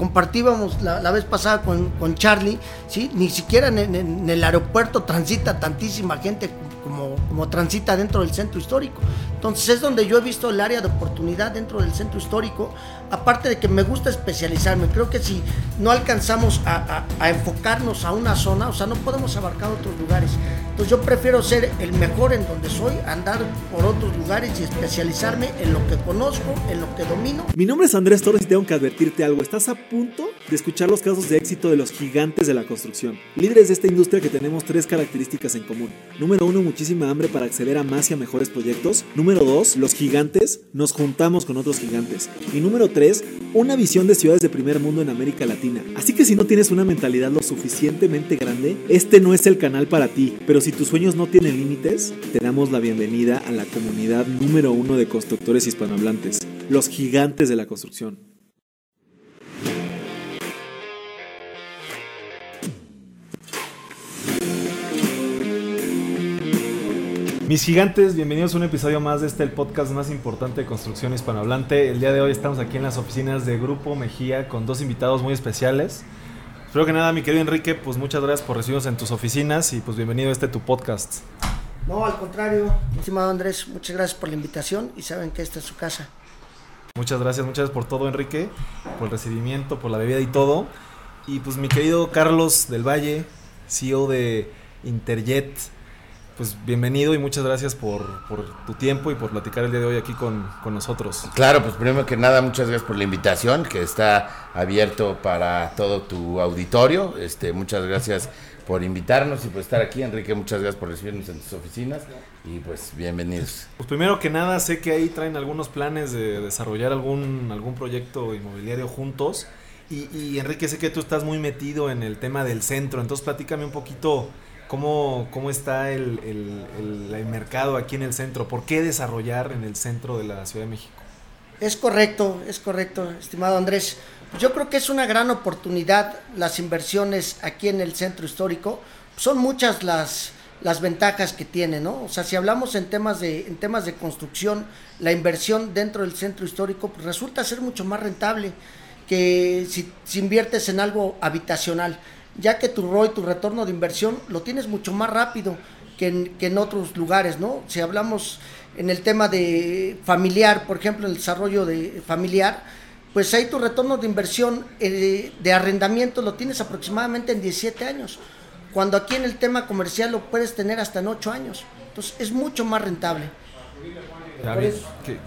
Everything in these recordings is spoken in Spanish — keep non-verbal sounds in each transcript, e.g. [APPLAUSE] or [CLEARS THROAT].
compartíamos la, vez pasada con, con, Charlie, ¿sí? Ni siquiera en, el aeropuerto transita tantísima gente como, como transita dentro del centro histórico. Entonces es donde yo he visto el área de oportunidad dentro del centro histórico, aparte de que me gusta especializarme. Creo que si no alcanzamos a, enfocarnos a una zona, o sea, no podemos abarcar otros lugares. Entonces yo prefiero ser el mejor en donde soy, andar por otros lugares y especializarme en lo que conozco, en lo que domino. Mi nombre es Andrés Torres y tengo que advertirte algo. Estás a punto de escuchar los casos de éxito de los gigantes de la construcción. Líderes de esta industria que tenemos tres características en común. Número uno, muchísima hambre para acceder a más y a mejores proyectos. Número Número 2, los gigantes, nos juntamos con otros gigantes. Y número 3, una visión de ciudades de primer mundo en América Latina. Así que si no tienes una mentalidad lo suficientemente grande, este no es el canal para ti. Pero si tus sueños no tienen límites, te damos la bienvenida a la comunidad número uno de constructores hispanohablantes, los gigantes de la construcción. Mis gigantes, bienvenidos a un episodio más de este el podcast más importante de construcción hispanohablante. El día de hoy estamos aquí en las oficinas de Grupo Mejía con dos invitados muy especiales. Espero que nada, mi querido Enrique, pues muchas gracias por recibirnos en tus oficinas y pues bienvenido a este tu podcast. No, al contrario, estimado Andrés, muchas gracias por la invitación y saben que esta es su casa. Muchas gracias, muchas gracias por todo, Enrique, por el recibimiento, por la bebida y todo. Y pues mi querido Carlos del Valle, CEO de Interjet, pues bienvenido y muchas gracias por, tu tiempo y por platicar el día de hoy aquí con, nosotros. Claro, pues primero que nada, muchas gracias por la invitación, que está abierto para todo tu auditorio. Este, muchas gracias por invitarnos y por estar aquí. Enrique, muchas gracias por recibirnos en tus oficinas y pues bienvenidos. Pues primero que nada, sé que ahí traen algunos planes de desarrollar algún, algún proyecto inmobiliario juntos. Y, y Enrique, sé que tú estás muy metido en el tema del centro, entonces platícame un poquito ¿Cómo, cómo está el, el, mercado aquí en el centro? ¿Por qué desarrollar en el centro de la Ciudad de México? Es correcto, es correcto, estimado Andrés. Yo creo que es una gran oportunidad las inversiones aquí en el centro histórico. Son muchas las, las ventajas que tiene, ¿no? O sea, si hablamos en temas de, en temas de construcción, la inversión dentro del centro histórico pues resulta ser mucho más rentable que si inviertes en algo habitacional ya que tu ROI, tu retorno de inversión, lo tienes mucho más rápido que en, que en otros lugares, ¿no? Si hablamos en el tema de familiar, por ejemplo, el desarrollo de familiar, pues ahí tu retorno de inversión eh, de arrendamiento lo tienes aproximadamente en 17 años, cuando aquí en el tema comercial lo puedes tener hasta en 8 años. Entonces es mucho más rentable.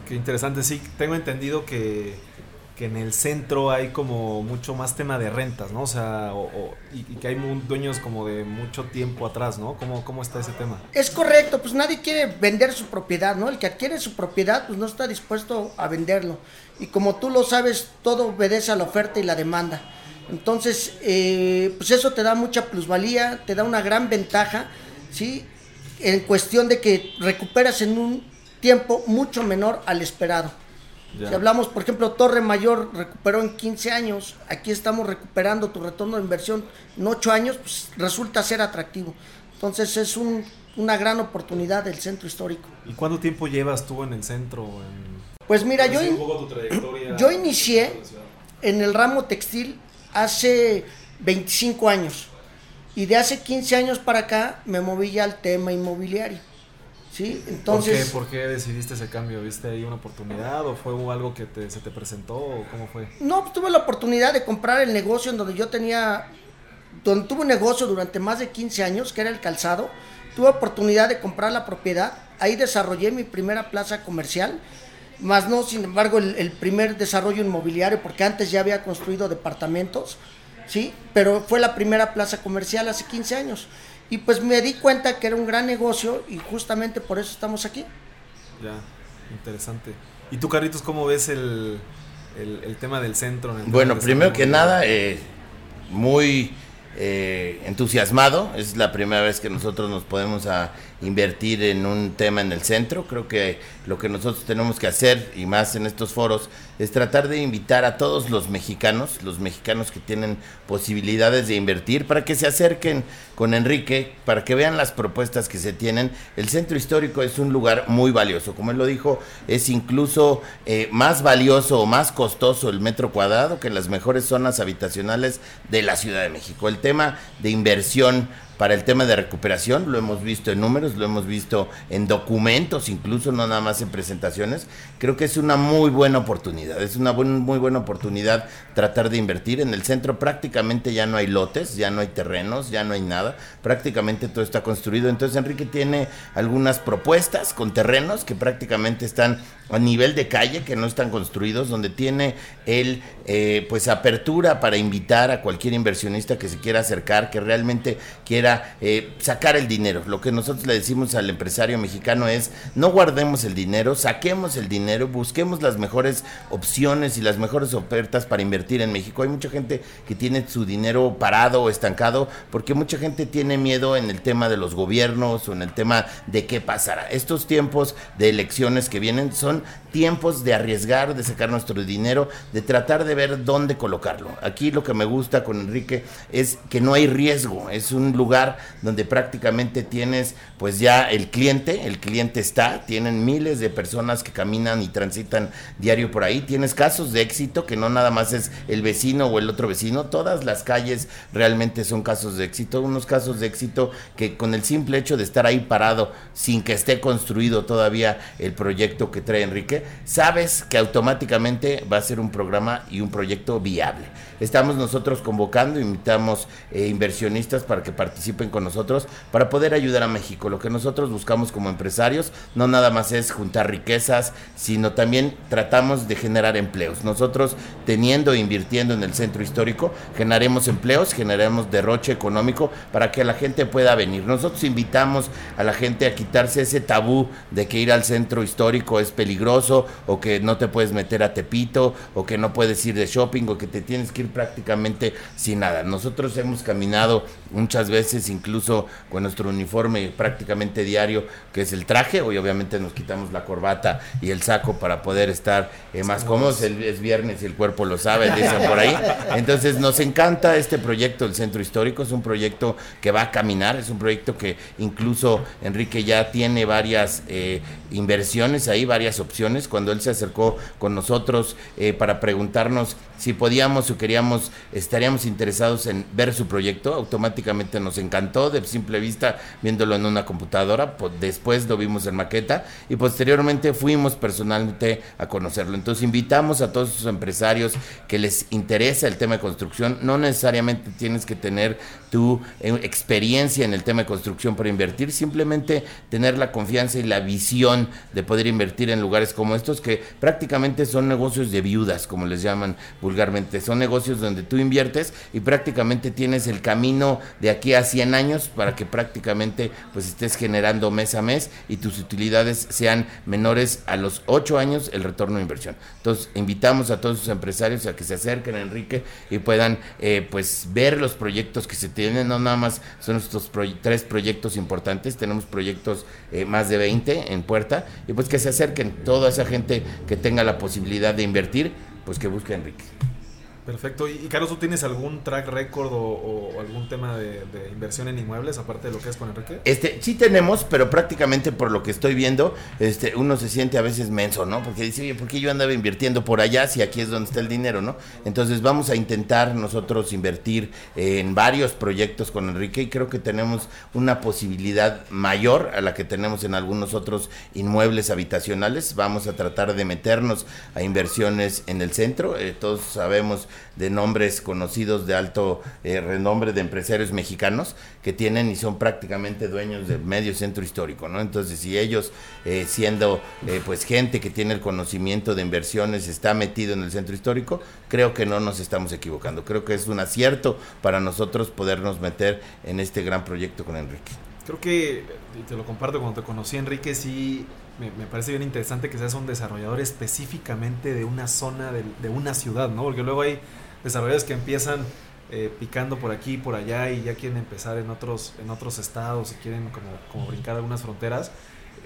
qué interesante, sí, tengo entendido que que en el centro hay como mucho más tema de rentas, ¿no? O sea, y, que hay dueños como de mucho tiempo atrás, ¿no? ¿Cómo, ¿Cómo está ese tema? Es correcto, pues nadie quiere vender su propiedad, ¿no? El que adquiere su propiedad, pues no está dispuesto a venderlo. Y como tú lo sabes, todo obedece a la oferta y la demanda. Entonces, eh, pues eso te da mucha plusvalía, te da una gran ventaja, ¿sí? En cuestión de que recuperas en un tiempo mucho menor al esperado. Si hablamos, por ejemplo, Torre Mayor recuperó en 15 años, aquí estamos recuperando tu retorno de inversión en 8 años, pues resulta ser atractivo. Entonces es una gran oportunidad del centro histórico. ¿Y cuánto tiempo llevas tú en el centro? Pues mira, yo, yo inicié en el ramo textil hace 25 años y de hace 15 años para acá me moví ya al tema inmobiliario. ¿Sí? Entonces, ¿Por qué, decidiste ese cambio? ¿Viste ahí una oportunidad o fue algo que se te presentó o cómo fue? No, pues, tuve la oportunidad de comprar el negocio en donde yo tenía, donde tuve un negocio durante más de 15 años, que era el calzado. Tuve oportunidad de comprar la propiedad, ahí desarrollé mi primera plaza comercial, más no, sin embargo, el, el primer desarrollo inmobiliario, porque antes ya había construido departamentos, ¿sí? Pero fue la primera plaza comercial hace 15 años. Y pues me di cuenta que era un gran negocio y justamente por eso estamos aquí. Ya, interesante. ¿Y tú, Carlitos, cómo ves el, el, tema del centro? bueno, primero que nada, eh, muy eh, entusiasmado. Es la primera vez que nosotros nos podemos a invertir en un tema en el centro. Creo que lo que nosotros tenemos que hacer, y más en estos foros, es tratar de invitar a todos los mexicanos, los mexicanos que tienen posibilidades de invertir, para que se acerquen con Enrique, para que vean las propuestas que se tienen. El centro histórico es un lugar muy valioso, como él lo dijo, es incluso eh, más valioso o más costoso el metro cuadrado que las mejores zonas habitacionales de la Ciudad de México. El tema de inversión para el tema de recuperación, lo hemos visto en números, lo hemos visto en documentos, incluso no nada más en presentaciones. Creo que es una muy buena oportunidad, es una muy buena oportunidad tratar de invertir. En el centro prácticamente ya no hay lotes, ya no hay terrenos, ya no hay nada, prácticamente todo está construido. Entonces Enrique tiene algunas propuestas con terrenos que prácticamente están a nivel de calle, que no están construidos, donde tiene él eh, pues apertura para invitar a cualquier inversionista que se quiera acercar, que realmente quiera eh, sacar el dinero. Lo que nosotros le decimos al empresario mexicano es no guardemos el dinero, saquemos el dinero, busquemos las mejores opciones y las mejores ofertas para invertir en México. Hay mucha gente que tiene su dinero parado o estancado porque mucha gente tiene miedo en el tema de los gobiernos o en el tema de qué pasará. Estos tiempos de elecciones que vienen son tiempos de arriesgar, de sacar nuestro dinero, de tratar de ver dónde colocarlo. Aquí lo que me gusta con Enrique es que no hay riesgo, es un lugar donde prácticamente tienes pues ya el cliente, el cliente está, tienen miles de personas que caminan y transitan diario por ahí, tienes casos de éxito que no nada más es el vecino o el otro vecino, todas las calles realmente son casos de éxito, unos casos de éxito que con el simple hecho de estar ahí parado sin que esté construido todavía el proyecto que trae Enrique, sabes que automáticamente va a ser un programa y un proyecto viable. Estamos nosotros convocando, invitamos eh, inversionistas para que participen con nosotros para poder ayudar a México. Lo que nosotros buscamos como empresarios no nada más es juntar riquezas, sino también tratamos de generar empleos. Nosotros teniendo e invirtiendo en el centro histórico, generaremos empleos, generaremos derroche económico para que la gente pueda venir. Nosotros invitamos a la gente a quitarse ese tabú de que ir al centro histórico es peligroso o que no te puedes meter a Tepito o que no puedes ir de shopping o que te tienes que ir prácticamente sin nada. Nosotros hemos caminado muchas veces incluso con nuestro uniforme prácticamente diario que es el traje, hoy obviamente nos quitamos la corbata y el saco para poder estar eh, más cómodos, es viernes y el cuerpo lo sabe, dicen por ahí. Entonces nos encanta este proyecto del Centro Histórico, es un proyecto que va a caminar, es un proyecto que incluso Enrique ya tiene varias eh, inversiones ahí, varias opciones. Cuando él se acercó con nosotros eh, para preguntarnos si podíamos o queríamos, estaríamos interesados en ver su proyecto, automáticamente nos encantó de simple vista viéndolo en una computadora, después lo vimos en maqueta y posteriormente fuimos personalmente a conocerlo. Entonces invitamos a todos esos empresarios que les interesa el tema de construcción, no necesariamente tienes que tener tu experiencia en el tema de construcción para invertir, simplemente tener la confianza y la visión de poder invertir en lugares como estos que prácticamente son negocios de viudas, como les llaman vulgarmente. Son negocios donde tú inviertes y prácticamente tienes el camino de aquí a 100 años para que prácticamente pues estés generando mes a mes y tus utilidades sean menores a los 8 años el retorno de inversión. Entonces invitamos a todos los empresarios a que se acerquen Enrique y puedan eh, pues ver los proyectos que se tienen, no nada más son estos tres proyectos importantes, tenemos proyectos eh, más de 20 en puerta y pues que se acerquen toda esa gente que tenga la posibilidad de invertir, pues que busque a Enrique. Perfecto. Y, Carlos, ¿tú tienes algún track record o, algún tema de, inversión en inmuebles aparte de lo que es con Enrique? Este, sí tenemos, pero prácticamente por lo que estoy viendo, este, uno se siente a veces menso, ¿no? Porque dice, oye, ¿por qué yo andaba invirtiendo por allá si aquí es donde está el dinero, ¿no? Entonces vamos a intentar nosotros invertir en varios proyectos con Enrique y creo que tenemos una posibilidad mayor a la que tenemos en algunos otros inmuebles habitacionales. Vamos a tratar de meternos a inversiones en el centro. Eh, todos sabemos de nombres conocidos de alto eh, renombre de empresarios mexicanos que tienen y son prácticamente dueños del medio centro histórico, ¿no? Entonces, si ellos, eh, siendo eh, pues gente que tiene el conocimiento de inversiones, está metido en el centro histórico, creo que no nos estamos equivocando. Creo que es un acierto para nosotros podernos meter en este gran proyecto con Enrique. Creo que, te lo comparto, cuando te conocí, Enrique, sí me, parece bien interesante que seas un desarrollador específicamente de una zona, de, una ciudad, ¿no? Porque luego hay desarrolladores que empiezan eh, picando por aquí por allá y ya quieren empezar en otros, en otros estados y quieren como, como brincar algunas fronteras.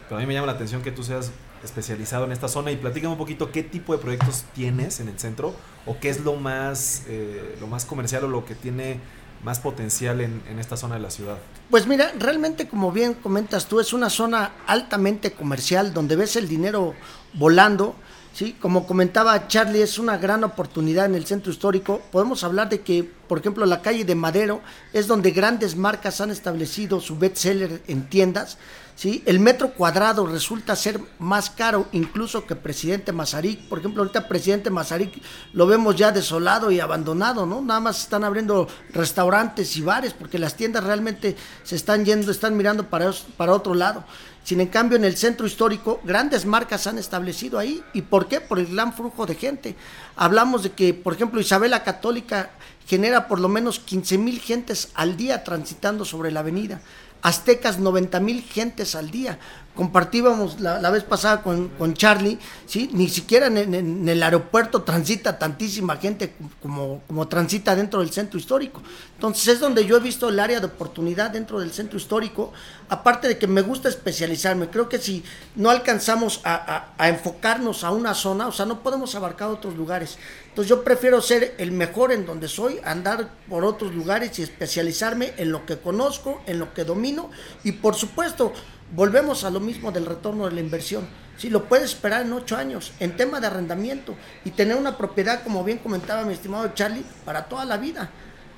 Pero a mí me llama la atención que tú seas especializado en esta zona y platícame un poquito qué tipo de proyectos tienes en el centro o qué es lo más, eh, lo más comercial o lo que tiene más potencial en, en, esta zona de la ciudad? Pues mira, realmente como bien comentas tú, es una zona altamente comercial donde ves el dinero volando. ¿sí? Como comentaba Charlie, es una gran oportunidad en el centro histórico. Podemos hablar de que, por ejemplo, la calle de Madero es donde grandes marcas han establecido su bestseller en tiendas. ¿sí? El metro cuadrado resulta ser más caro incluso que Presidente Mazarik. Por ejemplo, ahorita Presidente Mazarik lo vemos ya desolado y abandonado, ¿no? Nada más están abriendo restaurantes y bares porque las tiendas realmente se están yendo, están mirando para, para otro lado. Sin en cambio, en el centro histórico, grandes marcas han establecido ahí. ¿Y por qué? Por el gran flujo de gente. Hablamos de que, por ejemplo, Isabela Católica genera por lo menos 15 mil gentes al día transitando sobre la avenida. Aztecas 90 mil gentes al día. Compartíamos la, vez pasada con, con, Charlie, ¿sí? ni siquiera en, el aeropuerto transita tantísima gente como, como transita dentro del centro histórico. Entonces es donde yo he visto el área de oportunidad dentro del centro histórico, aparte de que me gusta especializarme. Creo que si no alcanzamos a, a, a enfocarnos a una zona, o sea, no podemos abarcar otros lugares. Entonces yo prefiero ser el mejor en donde soy, andar por otros lugares y especializarme en lo que conozco, en lo que domino y por supuesto volvemos a lo mismo del retorno de la inversión. Si lo puedes esperar en ocho años, en tema de arrendamiento y tener una propiedad, como bien comentaba mi estimado Charlie, para toda la vida.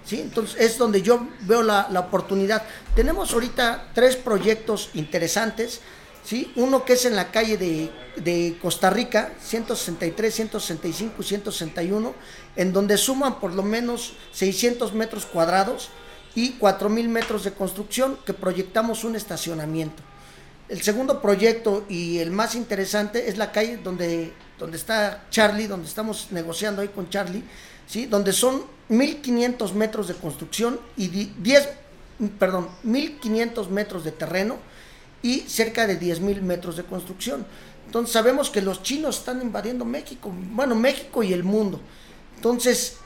¿sí? Entonces es donde yo veo la, la oportunidad. Tenemos ahorita tres proyectos interesantes. ¿sí? Uno que es en la calle de, de, Costa Rica, 163, 165 y 161, en donde suman por lo menos 600 metros cuadrados y 4.000 metros de construcción que proyectamos un estacionamiento. El segundo proyecto y el más interesante es la calle donde, donde está Charlie, donde estamos negociando ahí con Charlie, ¿sí? donde son 1.500 metros de construcción y 10, perdón, 1.500 metros de terreno y cerca de 10.000 metros de construcción. Entonces sabemos que los chinos están invadiendo México, bueno, México y el mundo. Entonces,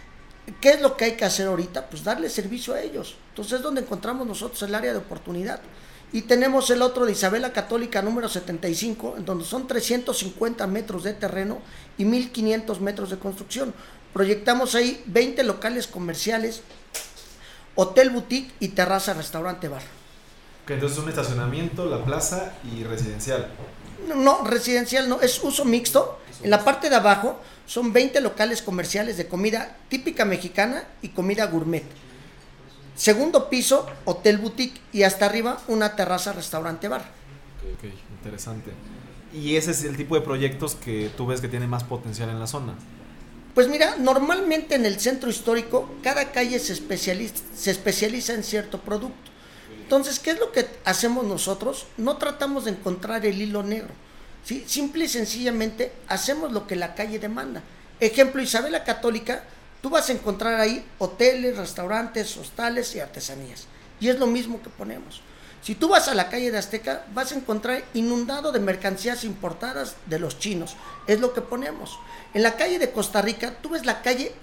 ¿qué es lo que hay que hacer ahorita? Pues darle servicio a ellos. Entonces es donde encontramos nosotros el área de oportunidad. Y tenemos el otro de Isabela Católica número 75, en donde son 350 metros de terreno y 1500 metros de construcción. Proyectamos ahí 20 locales comerciales, hotel boutique y terraza restaurante bar. Que entonces es un estacionamiento, la plaza y residencial. No, no, residencial no, es uso mixto. En la parte de abajo son 20 locales comerciales de comida típica mexicana y comida gourmet. Segundo piso, hotel boutique y hasta arriba una terraza restaurante bar. Ok, interesante. ¿Y ese es el tipo de proyectos que tú ves que tiene más potencial en la zona? Pues mira, normalmente en el centro histórico cada calle se especializa, se especializa en cierto producto. Entonces, ¿qué es lo que hacemos nosotros? No tratamos de encontrar el hilo negro. ¿sí? Simple y sencillamente hacemos lo que la calle demanda. Ejemplo, Isabela Católica, tú vas a encontrar ahí hoteles, restaurantes, hostales y artesanías. Y es lo mismo que ponemos. Si tú vas a la calle de Azteca, vas a encontrar inundado de mercancías importadas de los chinos. Es lo que ponemos. En la calle de Costa Rica, tú ves la calle,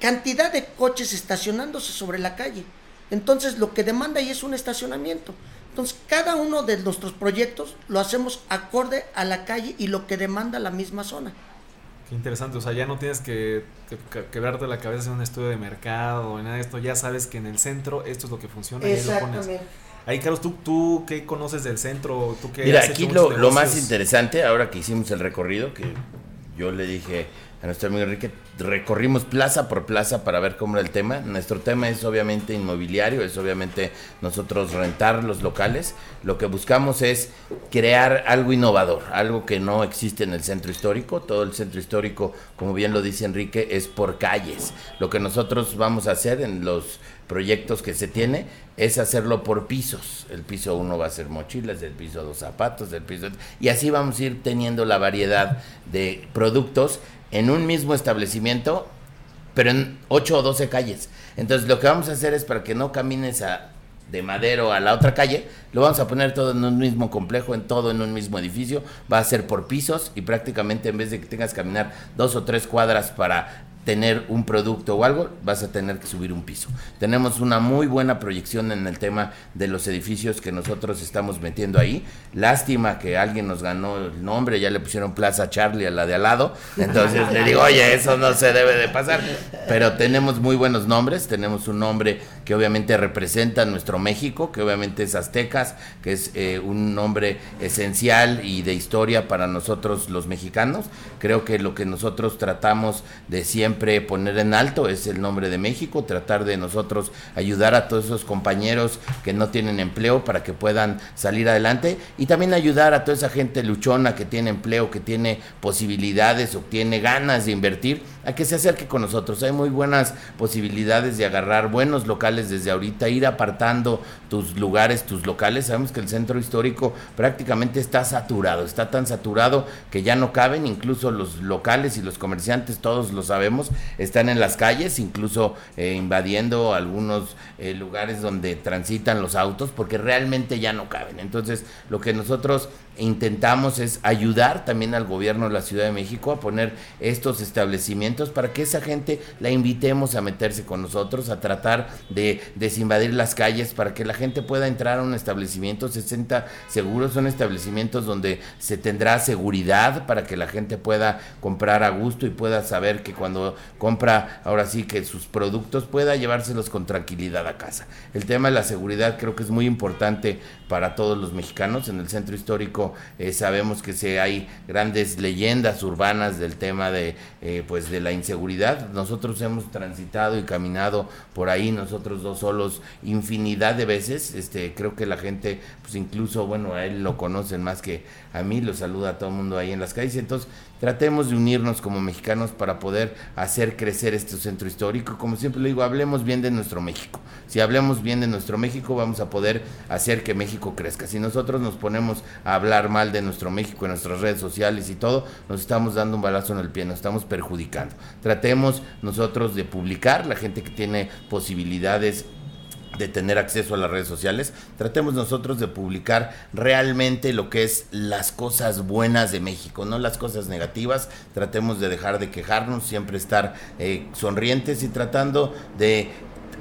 cantidad de coches estacionándose sobre la calle. Entonces lo que demanda ahí es un estacionamiento. Entonces cada uno de nuestros proyectos lo hacemos acorde a la calle y lo que demanda la misma zona. Qué interesante, o sea, ya no tienes que, que, quebrarte la cabeza en un estudio de mercado o nada de esto, ya sabes que en el centro esto es lo que funciona y ahí lo pones. Ahí, Carlos, ¿tú, ¿tú qué conoces del centro? ¿Tú qué Mira, aquí lo, lo más interesante, ahora que hicimos el recorrido, que yo le dije a nuestro amigo Enrique, recorrimos plaza por plaza para ver cómo era el tema. Nuestro tema es obviamente inmobiliario, es obviamente nosotros rentar los locales. Lo que buscamos es crear algo innovador, algo que no existe en el centro histórico. Todo el centro histórico, como bien lo dice Enrique, es por calles. Lo que nosotros vamos a hacer en los proyectos que se tiene es hacerlo por pisos. El piso uno va a ser mochilas, el piso dos zapatos, el piso y así vamos a ir teniendo la variedad de productos en un mismo establecimiento, pero en 8 o 12 calles. Entonces lo que vamos a hacer es para que no camines a, de Madero a la otra calle, lo vamos a poner todo en un mismo complejo, en todo en un mismo edificio, va a ser por pisos y prácticamente en vez de que tengas que caminar dos o tres cuadras para tener un producto o algo, vas a tener que subir un piso. Tenemos una muy buena proyección en el tema de los edificios que nosotros estamos metiendo ahí. Lástima que alguien nos ganó el nombre, ya le pusieron Plaza Charlie a la de al lado. Entonces le digo, oye, eso no se debe de pasar. Pero tenemos muy buenos nombres. Tenemos un nombre que obviamente representa nuestro México, que obviamente es Aztecas, que es eh, un nombre esencial y de historia para nosotros los mexicanos. Creo que lo que nosotros tratamos de siempre poner en alto es el nombre de México, tratar de nosotros ayudar a todos esos compañeros que no tienen empleo para que puedan salir adelante y también ayudar a toda esa gente luchona que tiene empleo, que tiene posibilidades o tiene ganas de invertir, a que se acerque con nosotros. Hay muy buenas posibilidades de agarrar buenos locales desde ahorita, ir apartando tus lugares, tus locales. Sabemos que el centro histórico prácticamente está saturado, está tan saturado que ya no caben, incluso los locales y los comerciantes, todos lo sabemos, están en las calles, incluso eh, invadiendo algunos eh, lugares donde transitan los autos, porque realmente ya no caben. Entonces, lo que nosotros intentamos es ayudar también al gobierno de la Ciudad de México a poner estos establecimientos para que esa gente la invitemos a meterse con nosotros, a tratar de desinvadir las calles para que la gente pueda entrar a un establecimiento 60 seguros, son establecimientos donde se tendrá seguridad para que la gente pueda comprar a gusto y pueda saber que cuando compra ahora sí que sus productos pueda llevárselos con tranquilidad a casa. El tema de la seguridad creo que es muy importante para todos los mexicanos en el centro histórico eh, sabemos que se, hay grandes leyendas urbanas del tema de, eh, pues de la inseguridad. Nosotros hemos transitado y caminado por ahí, nosotros dos solos, infinidad de veces. Este, creo que la gente, pues incluso, bueno, a él lo conocen más que a mí, lo saluda a todo el mundo ahí en las calles. Entonces, tratemos de unirnos como mexicanos para poder hacer crecer este centro histórico. Como siempre le digo, hablemos bien de nuestro México. Si hablamos bien de nuestro México, vamos a poder hacer que México crezca. Si nosotros nos ponemos a hablar mal de nuestro México en nuestras redes sociales y todo, nos estamos dando un balazo en el pie, nos estamos perjudicando. Tratemos nosotros de publicar, la gente que tiene posibilidades de tener acceso a las redes sociales, tratemos nosotros de publicar realmente lo que es las cosas buenas de México, no las cosas negativas, tratemos de dejar de quejarnos, siempre estar eh, sonrientes y tratando de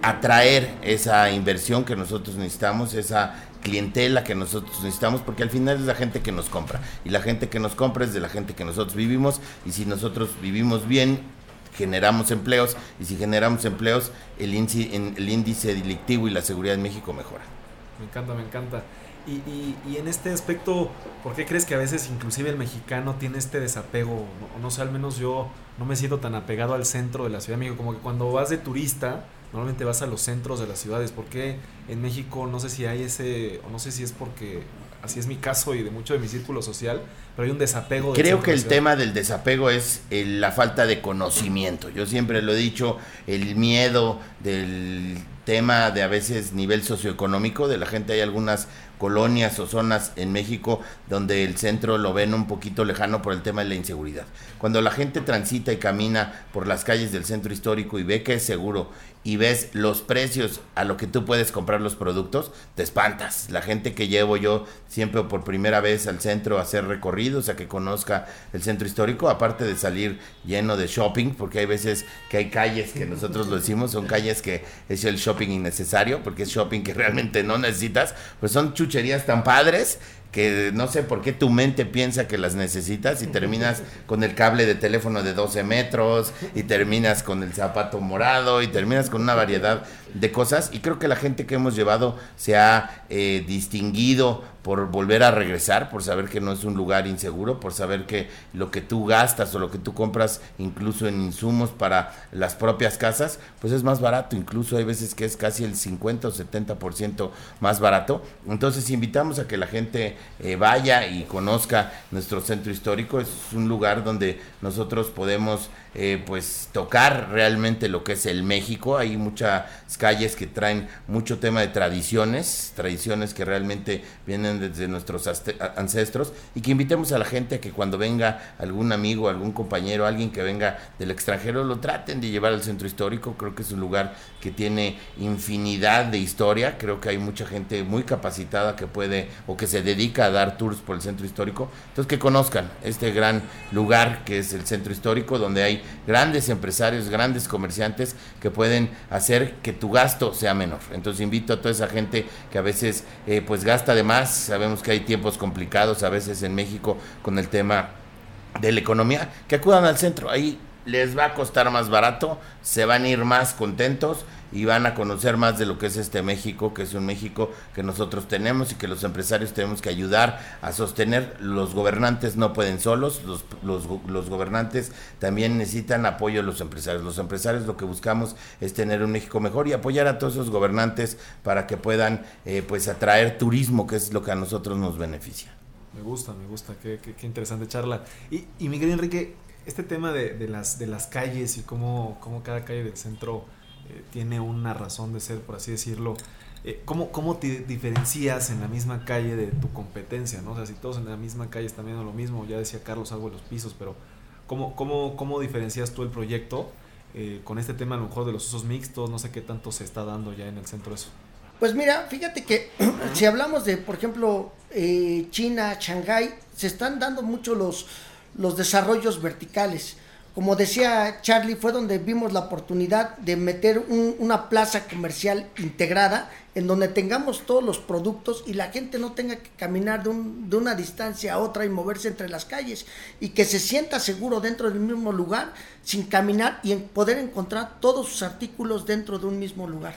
atraer esa inversión que nosotros necesitamos, esa clientela que nosotros necesitamos, porque al final es la gente que nos compra. Y la gente que nos compra es de la gente que nosotros vivimos. Y si nosotros vivimos bien, generamos empleos. Y si generamos empleos, el índice, el índice delictivo y la seguridad en México mejora. Me encanta, me encanta. Y, y, en este aspecto, ¿por qué crees que a veces inclusive el mexicano tiene este desapego? No, no sé, al menos yo no me siento tan apegado al centro de la Ciudad de México, como que cuando vas de turista, normalmente vas a los centros de las ciudades. ¿Por qué en México no sé si hay ese, o no sé si es porque así es mi caso y de mucho de mi círculo social, pero hay un desapego. Creo que el tema del desapego es la falta de conocimiento. Yo siempre lo he dicho, el miedo del tema de a veces nivel socioeconómico de la gente. Hay algunas colonias o zonas en México donde el centro lo ven un poquito lejano por el tema de la inseguridad. Cuando la gente transita y camina por las calles del centro histórico y ve que es seguro y ves los precios a lo que tú puedes comprar los productos, te espantas. La gente que llevo yo siempre por primera vez al centro a hacer recorridos, a que conozca el centro histórico, aparte de salir lleno de shopping, porque hay veces que hay calles que nosotros lo decimos, son calles que es el shopping innecesario, porque es shopping que realmente no necesitas, pues son chucherías tan padres que no sé por qué tu mente piensa que las necesitas y terminas [LAUGHS] con el cable de teléfono de 12 metros y terminas con el zapato morado y terminas con una variedad de cosas. Y creo que la gente que hemos llevado se ha eh, distinguido por volver a regresar, por saber que no es un lugar inseguro, por saber que lo que tú gastas o lo que tú compras incluso en insumos para las propias casas, pues es más barato, incluso hay veces que es casi el 50 o 70% más barato. Entonces invitamos a que la gente eh, vaya y conozca nuestro centro histórico, es un lugar donde nosotros podemos eh, pues tocar realmente lo que es el México. Hay muchas calles que traen mucho tema de tradiciones, tradiciones que realmente vienen desde nuestros ancestros y que invitemos a la gente a que cuando venga algún amigo, algún compañero, alguien que venga del extranjero, lo traten de llevar al centro histórico. Creo que es un lugar que tiene infinidad de historia. Creo que hay mucha gente muy capacitada que puede o que se dedica a dar tours por el centro histórico. Entonces que conozcan este gran lugar que es el centro histórico, donde hay grandes empresarios, grandes comerciantes que pueden hacer que tu gasto sea menor. Entonces invito a toda esa gente que a veces eh, pues gasta de más. Sabemos que hay tiempos complicados a veces en México con el tema de la economía, que acudan al centro. Ahí les va a costar más barato, se van a ir más contentos y van a conocer más de lo que es este México, que es un México que nosotros tenemos y que los empresarios tenemos que ayudar a sostener. Los gobernantes no pueden solos, los, gobernantes también necesitan apoyo de los empresarios. Los empresarios lo que buscamos es tener un México mejor y apoyar a todos esos gobernantes para que puedan eh, pues atraer turismo, que es lo que a nosotros nos beneficia. Me gusta, me gusta, qué, qué, interesante charla. Y, y Miguel Enrique, este tema de, de, las, de las calles y cómo, cómo cada calle del centro eh, tiene una razón de ser, por así decirlo. Eh, ¿cómo, ¿Cómo te diferencias en la misma calle de tu competencia? ¿no? O sea, si todos en la misma calle están viendo lo mismo, ya decía Carlos algo de los pisos, pero ¿cómo, cómo, cómo diferencias tú el proyecto eh, con este tema a lo mejor de los usos mixtos? No sé qué tanto se está dando ya en el centro eso. Pues mira, fíjate que [CLEARS THROAT] si hablamos de, por ejemplo, China, Shanghái, se están dando mucho los, los desarrollos verticales como decía Charlie, fue donde vimos la oportunidad de meter una plaza comercial integrada en donde tengamos todos los productos y la gente no tenga que caminar de, de, una distancia a otra y moverse entre las calles y que se sienta seguro dentro del mismo lugar sin caminar y poder encontrar todos sus artículos dentro de un mismo lugar.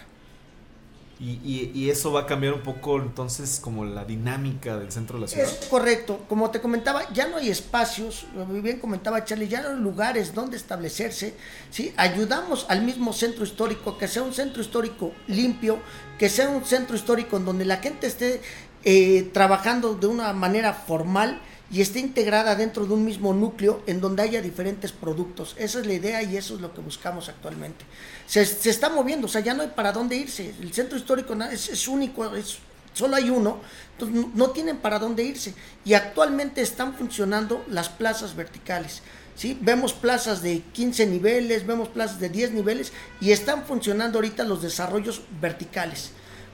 Y, y, eso va a cambiar un poco entonces como la dinámica del centro de la ciudad. Es correcto, como te comentaba, ya no hay espacios, bien comentaba Charlie, ya no hay lugares donde establecerse, ¿sí? ayudamos al mismo centro histórico, que sea un centro histórico limpio, que sea un centro histórico en donde la gente esté eh, trabajando de una manera formal y esté integrada dentro de un mismo núcleo en donde haya diferentes productos. Esa es la idea y eso es lo que buscamos actualmente. Se, está moviendo, o sea, ya no hay para dónde irse. El centro histórico es, único, es, solo hay uno, entonces no, tienen para dónde irse. Y actualmente están funcionando las plazas verticales. ¿sí? Vemos plazas de 15 niveles, vemos plazas de 10 niveles y están funcionando ahorita los desarrollos verticales.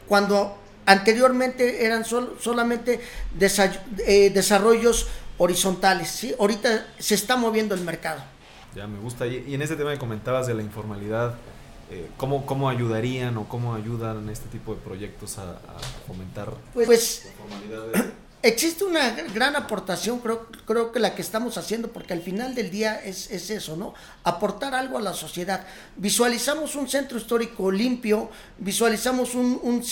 Cuando Anteriormente eran solamente eh, desarrollos horizontales, ¿sí? Ahorita se está moviendo el mercado. Ya, me gusta. Y, en ese tema que comentabas de la informalidad, eh, ¿cómo, ¿cómo, ayudarían o cómo ayudan este tipo de proyectos a, fomentar pues, la formalidad? Existe una gran aportación, creo, creo que la que estamos haciendo, porque al final del día es, eso, ¿no? Aportar algo a la sociedad. Visualizamos un centro histórico limpio, visualizamos un,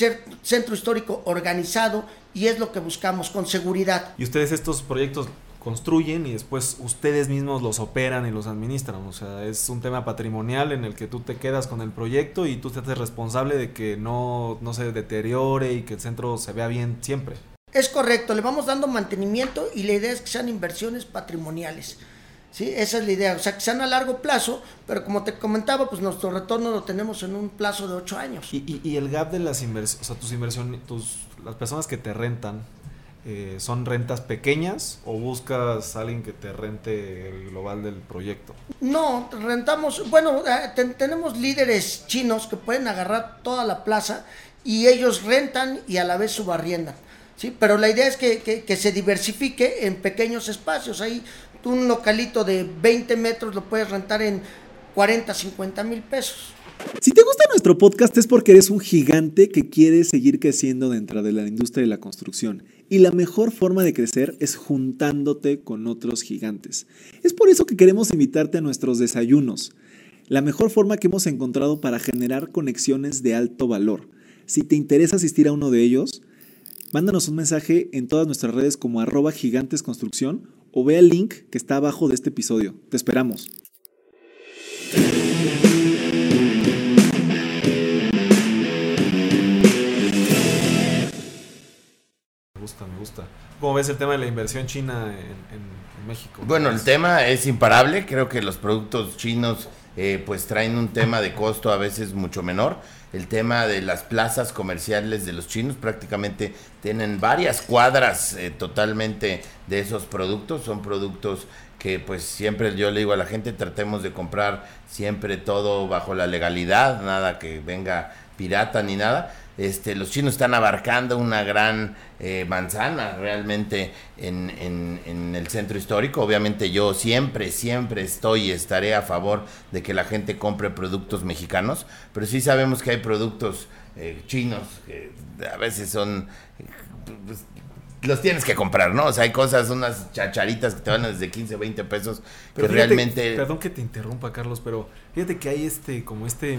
centro histórico organizado y es lo que buscamos, con seguridad. Y ustedes estos proyectos construyen y después ustedes mismos los operan y los administran. O sea, es un tema patrimonial en el que tú te quedas con el proyecto y tú te haces responsable de que no, no se deteriore y que el centro se vea bien siempre. Es correcto, le vamos dando mantenimiento y la idea es que sean inversiones patrimoniales. ¿sí? Esa es la idea, o sea, que sean a largo plazo, pero como te comentaba, pues nuestro retorno lo tenemos en un plazo de ocho años. Y, el gap de las inversiones, o sea, tus inversiones, tus, las personas que te rentan, eh, ¿son rentas pequeñas o buscas a alguien que te rente el global del proyecto? No, rentamos, bueno, eh, tenemos líderes chinos que pueden agarrar toda la plaza y ellos rentan y a la vez subarriendan. Pero la idea es que, se diversifique en pequeños espacios. Ahí un localito de 20 metros lo puedes rentar en 40, 50 mil pesos. Si te gusta nuestro podcast es porque eres un gigante que quiere seguir creciendo dentro de la industria de la construcción. Y la mejor forma de crecer es juntándote con otros gigantes. Es por eso que queremos invitarte a nuestros desayunos. La mejor forma que hemos encontrado para generar conexiones de alto valor. Si te interesa asistir a uno de ellos, Mándanos un mensaje en todas nuestras redes como arroba gigantesconstrucción o ve el link que está abajo de este episodio. Te esperamos. Me gusta, me gusta. ¿Cómo ves el tema de la inversión china en, México? Bueno, el tema es imparable. Creo que los productos chinos eh, pues traen un tema de costo a veces mucho menor. El tema de las plazas comerciales de los chinos prácticamente tienen varias cuadras eh, totalmente de esos productos. Son productos que pues siempre yo le digo a la gente tratemos de comprar siempre todo bajo la legalidad, nada que venga pirata ni nada este, los chinos están abarcando una gran eh, manzana realmente en, en, el centro histórico. Obviamente yo siempre, siempre estoy y estaré a favor de que la gente compre productos mexicanos, pero sí sabemos que hay productos eh, chinos que a veces son... Pues, los tienes que comprar, ¿no? O sea, hay cosas, unas chacharitas que te van desde 15, 20 pesos que realmente... Perdón que te interrumpa, Carlos, pero fíjate que hay este, como este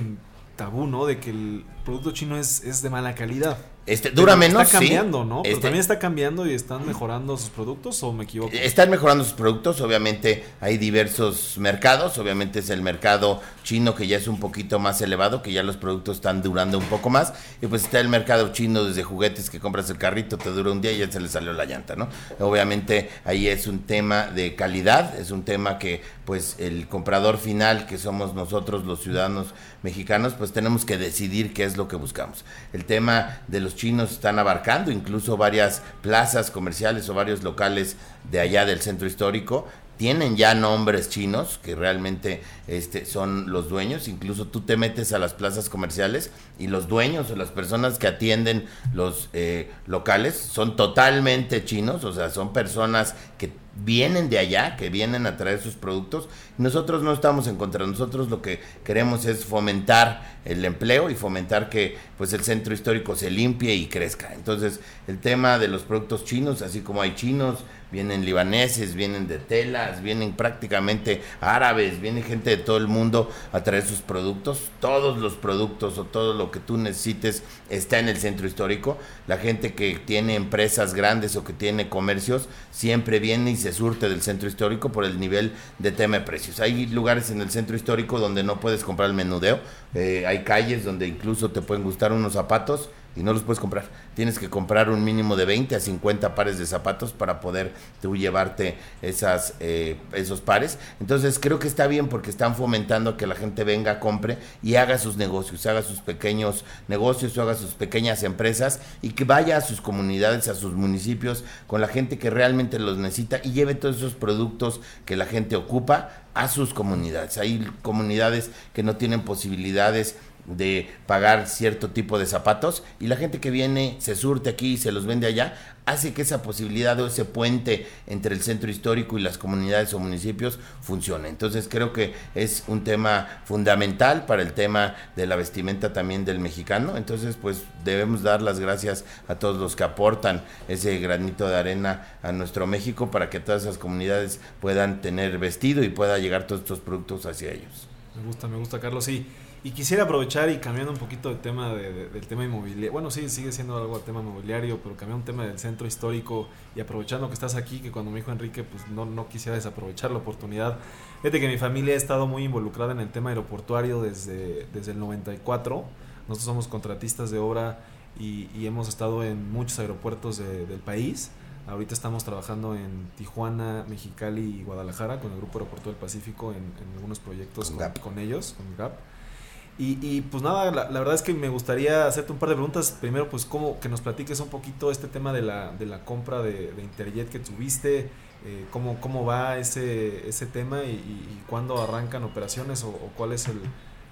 tabú, ¿no? De que el producto chino es, es de mala calidad. Este, dura menos. Está cambiando, ¿no? Pero este también está cambiando y están mejorando sus productos, ¿o me equivoco? Están mejorando sus productos, obviamente hay diversos mercados, obviamente es el mercado chino que ya es un poquito más elevado, que ya los productos están durando un poco más, y pues está el mercado chino desde juguetes que compras el carrito, te dura un día y ya se le salió la llanta, ¿no? Obviamente ahí es un tema de calidad, es un tema que pues el comprador final, que somos nosotros los ciudadanos mexicanos, pues tenemos que decidir qué es lo que buscamos. El tema de chinos están abarcando incluso varias plazas comerciales o varios locales de allá del centro histórico tienen ya nombres chinos que realmente este, son los dueños. Incluso tú te metes a las plazas comerciales y los dueños o las personas que atienden los eh, locales son totalmente chinos, o sea, son personas que vienen de allá, que vienen a traer sus productos. Nosotros no estamos en contra, nosotros lo que queremos es fomentar el empleo y fomentar que pues el centro histórico se limpie y crezca. Entonces, el tema de los productos chinos, así como hay chinos, vienen libaneses, vienen de telas, vienen prácticamente árabes, viene gente de todo el mundo a traer sus productos. Todos los productos o todo lo que tú necesites está en el centro histórico. La gente que tiene empresas grandes o que tiene comercios siempre viene y se surte del centro histórico por el nivel de tema de precios. Hay lugares en el centro histórico donde no puedes comprar el menudeo, eh, hay calles donde incluso te pueden gustar unos zapatos y no los puedes comprar. Tienes que comprar un mínimo de 20 a 50 pares de zapatos para poder tú llevarte esas, eh, esos pares. Entonces creo que está bien porque están fomentando que la gente venga, compre y haga sus negocios, haga sus pequeños negocios, haga sus pequeñas empresas y que vaya a sus comunidades, a sus municipios con la gente que realmente los necesita y lleve todos esos productos que la gente ocupa a sus comunidades. Hay comunidades que no tienen posibilidades de pagar cierto tipo de zapatos y la gente que viene se surte aquí y se los vende allá, hace que esa posibilidad o ese puente entre el centro histórico y las comunidades o municipios funcione. Entonces creo que es un tema fundamental para el tema de la vestimenta también del mexicano. Entonces pues debemos dar las gracias a todos los que aportan ese granito de arena a nuestro México para que todas esas comunidades puedan tener vestido y pueda llegar todos estos productos hacia ellos. Me gusta, me gusta Carlos, sí. Y quisiera aprovechar y cambiando un poquito el tema del tema inmobiliario. Bueno, sí, sigue siendo algo el tema inmobiliario, pero cambiando un tema del centro histórico y aprovechando que estás aquí, que cuando me dijo Enrique, pues no, no quisiera desaprovechar la oportunidad. Fíjate que mi familia ha estado muy involucrada en el tema aeroportuario desde, desde el 94. Nosotros somos contratistas de obra y, hemos estado en muchos aeropuertos del país. Ahorita estamos trabajando en Tijuana, Mexicali y Guadalajara con el Grupo Aeropuerto del Pacífico en, algunos proyectos con, con, ellos, con GAP. Y, y pues nada, la, verdad es que me gustaría hacerte un par de preguntas. Primero, pues cómo que nos platiques un poquito este tema de la, de la compra de, Interjet que tuviste, eh, cómo, cómo va ese, ese tema y, y, cuándo arrancan operaciones o, cuál es el,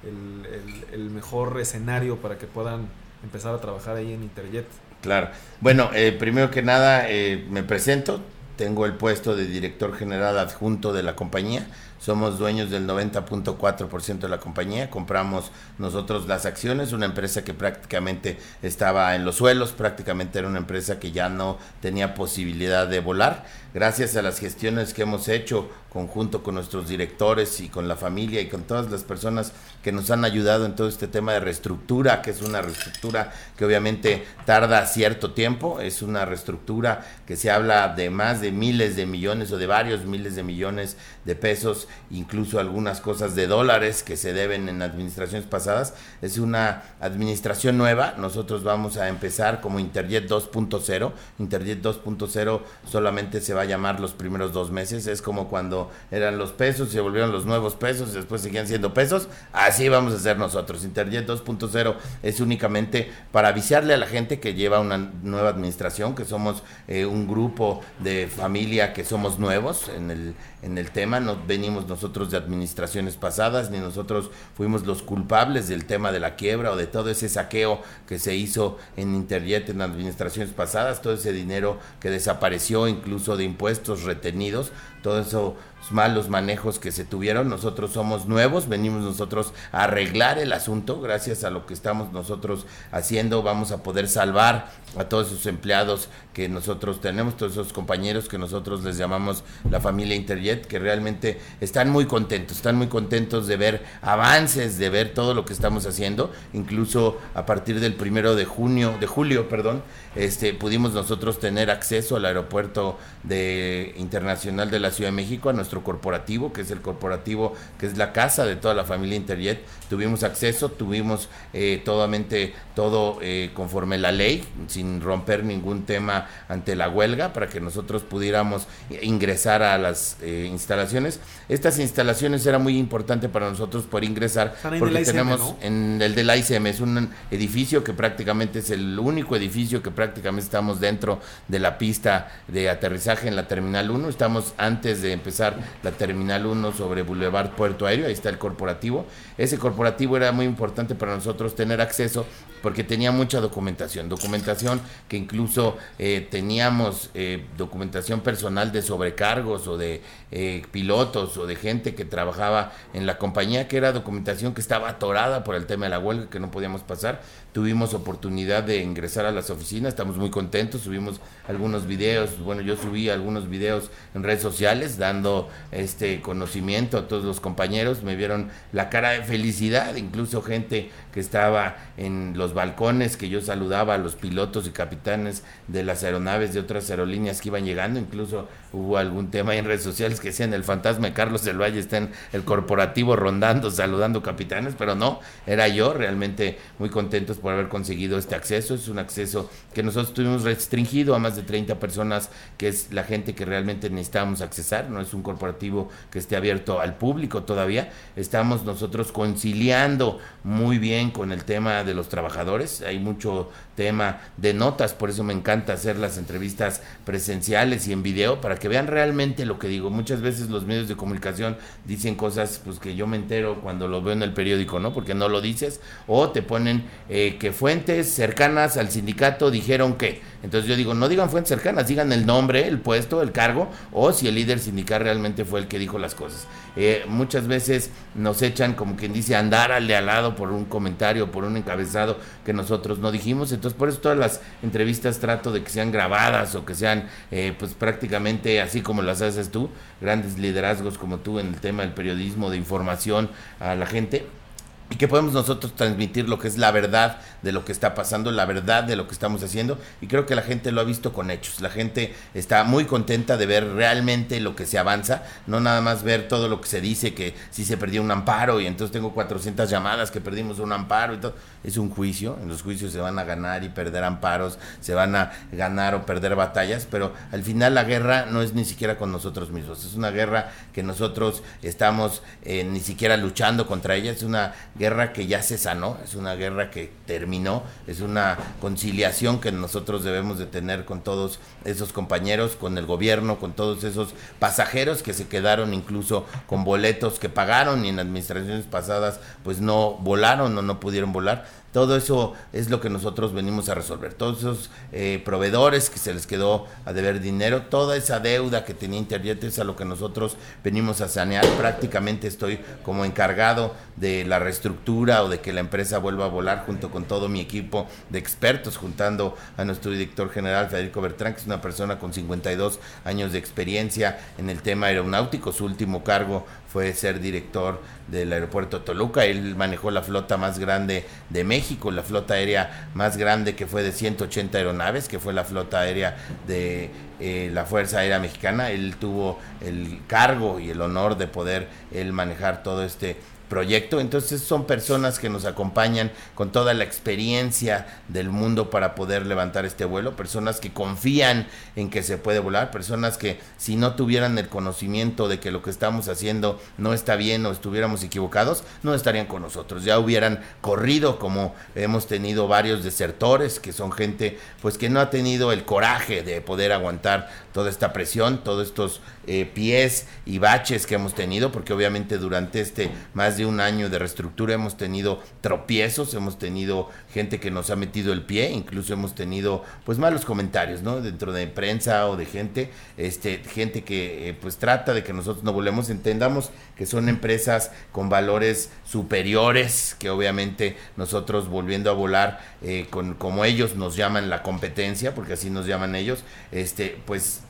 el, el, mejor escenario para que puedan empezar a trabajar ahí en Interjet. Claro. Bueno, eh, primero que nada eh, me presento. Tengo el puesto de director general adjunto de la compañía somos dueños del 90.4% de la compañía, compramos nosotros las acciones, una empresa que prácticamente estaba en los suelos, prácticamente era una empresa que ya no tenía posibilidad de volar. Gracias a las gestiones que hemos hecho conjunto con nuestros directores y con la familia y con todas las personas que nos han ayudado en todo este tema de reestructura, que es una reestructura que obviamente tarda cierto tiempo, es una reestructura que se habla de más de miles de millones o de varios miles de millones de pesos incluso algunas cosas de dólares que se deben en administraciones pasadas. Es una administración nueva. Nosotros vamos a empezar como Interjet 2.0. Interjet 2.0 solamente se va llamar los primeros dos meses. Es como cuando eran los pesos se volvieron los nuevos pesos y después seguían siendo pesos. Así vamos a hacer nosotros. Interjet 2.0 es únicamente para avisarle a la gente que lleva una nueva administración, que somos eh, un grupo de familia que somos nuevos en el, en el tema. No venimos nosotros de administraciones pasadas, ni nosotros fuimos los culpables del tema de la quiebra o de todo ese saqueo que se hizo en Interjet en administraciones pasadas, todo ese dinero que desapareció, incluso de impuestos retenidos, todo eso malos manejos que se tuvieron. Nosotros somos nuevos, venimos nosotros a arreglar el asunto. Gracias a lo que estamos nosotros haciendo, vamos a poder salvar a todos esos empleados que nosotros tenemos, todos esos compañeros que nosotros les llamamos la familia Interjet, que realmente están muy contentos, están muy contentos de ver avances, de ver todo lo que estamos haciendo. Incluso a partir del primero de junio, de julio, perdón, este, pudimos nosotros tener acceso al aeropuerto de internacional de la Ciudad de México, a nuestro corporativo, que es el corporativo, que es la casa de toda la familia Interjet. Tuvimos acceso, tuvimos eh, totalmente todo eh, conforme la ley, sin romper ningún tema ante la huelga, para que nosotros pudiéramos ingresar a las eh, instalaciones. Estas instalaciones era muy importante para nosotros poder ingresar, porque tenemos en el de la ICM, es un edificio que prácticamente es el único edificio que prácticamente estamos dentro de la pista de aterrizaje en la Terminal 1, estamos antes de empezar la Terminal 1 sobre Boulevard Puerto Aéreo, ahí está el corporativo. Ese corporativo era muy importante para nosotros tener acceso porque tenía mucha documentación, documentación que incluso eh, teníamos eh, documentación personal de sobrecargos o de eh, pilotos o de gente que trabajaba en la compañía, que era documentación que estaba atorada por el tema de la huelga, que no podíamos pasar. Tuvimos oportunidad de ingresar a las oficinas, estamos muy contentos, subimos algunos videos, bueno, yo subí algunos videos en redes sociales dando este conocimiento a todos los compañeros, me vieron la cara de felicidad, incluso gente que estaba en los balcones, que yo saludaba a los pilotos y capitanes de las aeronaves de otras aerolíneas que iban llegando, incluso hubo algún tema en redes sociales que decían el fantasma de Carlos del Valle está en el corporativo rondando, saludando capitanes, pero no, era yo realmente muy contentos por haber conseguido este acceso. Es un acceso que nosotros tuvimos restringido a más de 30 personas, que es la gente que realmente necesitamos accesar. No es un corporativo que esté abierto al público todavía. Estamos nosotros conciliando muy bien con el tema de los trabajadores. Hay mucho tema de notas, por eso me encanta hacer las entrevistas presenciales y en video para que vean realmente lo que digo. Muchas veces los medios de comunicación dicen cosas pues que yo me entero cuando lo veo en el periódico, ¿no? Porque no lo dices o te ponen eh, que fuentes cercanas al sindicato dijeron que. Entonces yo digo, no digan fuentes cercanas, digan el nombre, el puesto, el cargo, o si el líder sindical realmente fue el que dijo las cosas. Eh, muchas veces nos echan, como quien dice, andar al de al lado por un comentario, por un encabezado que nosotros no dijimos. Entonces por eso todas las entrevistas trato de que sean grabadas o que sean eh, pues prácticamente así como las haces tú, grandes liderazgos como tú en el tema del periodismo, de información a la gente y que podemos nosotros transmitir lo que es la verdad de lo que está pasando, la verdad de lo que estamos haciendo y creo que la gente lo ha visto con hechos. La gente está muy contenta de ver realmente lo que se avanza, no nada más ver todo lo que se dice que si se perdió un amparo y entonces tengo 400 llamadas que perdimos un amparo y todo. Es un juicio, en los juicios se van a ganar y perder amparos, se van a ganar o perder batallas, pero al final la guerra no es ni siquiera con nosotros mismos, es una guerra que nosotros estamos eh, ni siquiera luchando contra ella, es una guerra que ya se sanó, es una guerra que terminó, es una conciliación que nosotros debemos de tener con todos esos compañeros, con el gobierno, con todos esos pasajeros que se quedaron incluso con boletos que pagaron y en administraciones pasadas pues no volaron o no pudieron volar todo eso es lo que nosotros venimos a resolver. Todos esos eh, proveedores que se les quedó a deber dinero, toda esa deuda que tenía Interjet es a lo que nosotros venimos a sanear. Prácticamente estoy como encargado de la reestructura o de que la empresa vuelva a volar junto con todo mi equipo de expertos, juntando a nuestro director general Federico Bertrán, que es una persona con 52 años de experiencia en el tema aeronáutico. Su último cargo fue ser director del aeropuerto Toluca. Él manejó la flota más grande de México, la flota aérea más grande que fue de 180 aeronaves, que fue la flota aérea de eh, la Fuerza Aérea Mexicana. Él tuvo el cargo y el honor de poder él manejar todo este proyecto. Entonces son personas que nos acompañan con toda la experiencia del mundo para poder levantar este vuelo, personas que confían en que se puede volar, personas que si no tuvieran el conocimiento de que lo que estamos haciendo no está bien o estuviéramos equivocados, no estarían con nosotros. Ya hubieran corrido como hemos tenido varios desertores, que son gente pues que no ha tenido el coraje de poder aguantar toda esta presión, todos estos eh, pies y baches que hemos tenido, porque obviamente durante este más de un año de reestructura hemos tenido tropiezos, hemos tenido gente que nos ha metido el pie, incluso hemos tenido pues malos comentarios, ¿no? Dentro de prensa o de gente, este, gente que eh, pues trata de que nosotros no volvemos, entendamos que son empresas con valores superiores, que obviamente nosotros volviendo a volar eh, con como ellos nos llaman la competencia, porque así nos llaman ellos, este, pues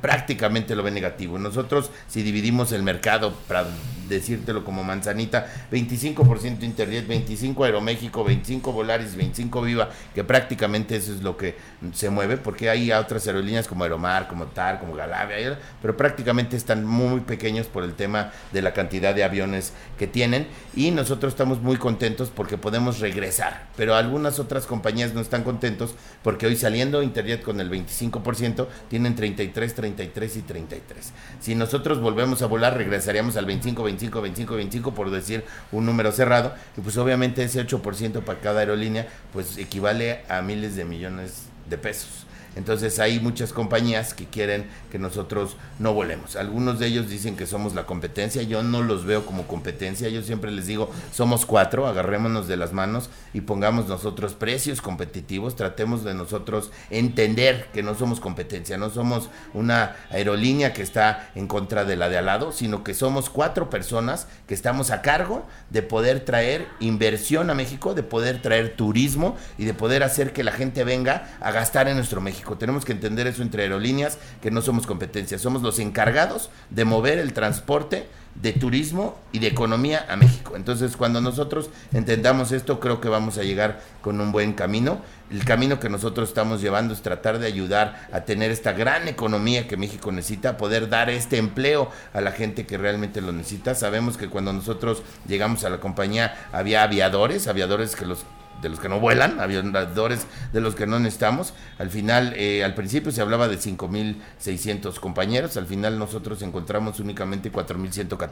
prácticamente lo ve negativo. Nosotros, si dividimos el mercado, para decírtelo como manzanita, 25% Interjet, 25 Aeroméxico, 25 Volaris, 25 Viva, que prácticamente eso es lo que se mueve, porque hay otras aerolíneas como Aeromar, como TAR, como Galavia, pero prácticamente están muy pequeños por el tema de la cantidad de aviones que tienen y nosotros estamos muy contentos porque podemos regresar, pero algunas otras compañías no están contentos porque hoy saliendo Interjet con el 25% tienen 33, 33 33 y 33. Si nosotros volvemos a volar, regresaríamos al 25, 25, 25, 25, por decir un número cerrado. Y pues obviamente ese 8% para cada aerolínea, pues equivale a miles de millones de pesos. Entonces hay muchas compañías que quieren que nosotros no volemos. Algunos de ellos dicen que somos la competencia, yo no los veo como competencia, yo siempre les digo, somos cuatro, agarrémonos de las manos y pongamos nosotros precios competitivos, tratemos de nosotros entender que no somos competencia, no somos una aerolínea que está en contra de la de al lado, sino que somos cuatro personas que estamos a cargo de poder traer inversión a México, de poder traer turismo y de poder hacer que la gente venga a gastar en nuestro México. Tenemos que entender eso entre aerolíneas, que no somos competencia, somos los encargados de mover el transporte de turismo y de economía a México. Entonces, cuando nosotros entendamos esto, creo que vamos a llegar con un buen camino. El camino que nosotros estamos llevando es tratar de ayudar a tener esta gran economía que México necesita, poder dar este empleo a la gente que realmente lo necesita. Sabemos que cuando nosotros llegamos a la compañía había aviadores, aviadores que los de los que no vuelan, aviadores de los que no necesitamos. Al final, eh, al principio se hablaba de 5.600 compañeros, al final nosotros encontramos únicamente 4.114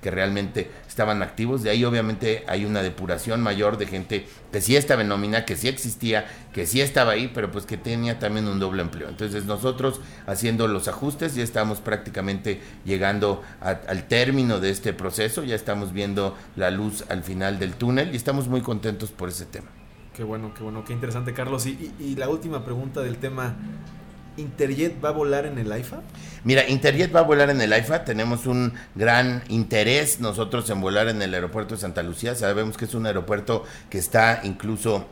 que realmente estaban activos. De ahí obviamente hay una depuración mayor de gente que sí estaba en nómina, que sí existía, que sí estaba ahí, pero pues que tenía también un doble empleo. Entonces nosotros haciendo los ajustes ya estamos prácticamente llegando al término de este proceso, ya estamos viendo la luz al final del túnel y estamos muy contentos por ese tema. Qué bueno, qué bueno, qué interesante, Carlos. Y, la última pregunta del tema, ¿Interjet va a volar en el AIFA? Mira, Interjet va a volar en el AIFA. Tenemos un gran interés nosotros en volar en el aeropuerto de Santa Lucía. Sabemos que es un aeropuerto que está incluso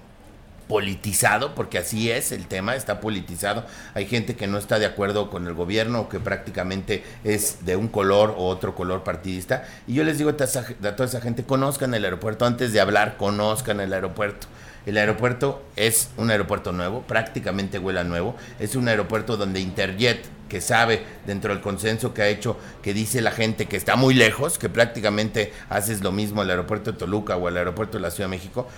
politizado, porque así es el tema, está politizado. Hay gente que no está de acuerdo con el gobierno, que prácticamente es de un color o otro color partidista. Y yo les digo a toda esa gente, conozcan el aeropuerto, antes de hablar, conozcan el aeropuerto. El aeropuerto es un aeropuerto nuevo, prácticamente huela nuevo. Es un aeropuerto donde Interjet, que sabe dentro del consenso que ha hecho, que dice la gente que está muy lejos, que prácticamente haces lo mismo al aeropuerto de Toluca o al aeropuerto de la Ciudad de México,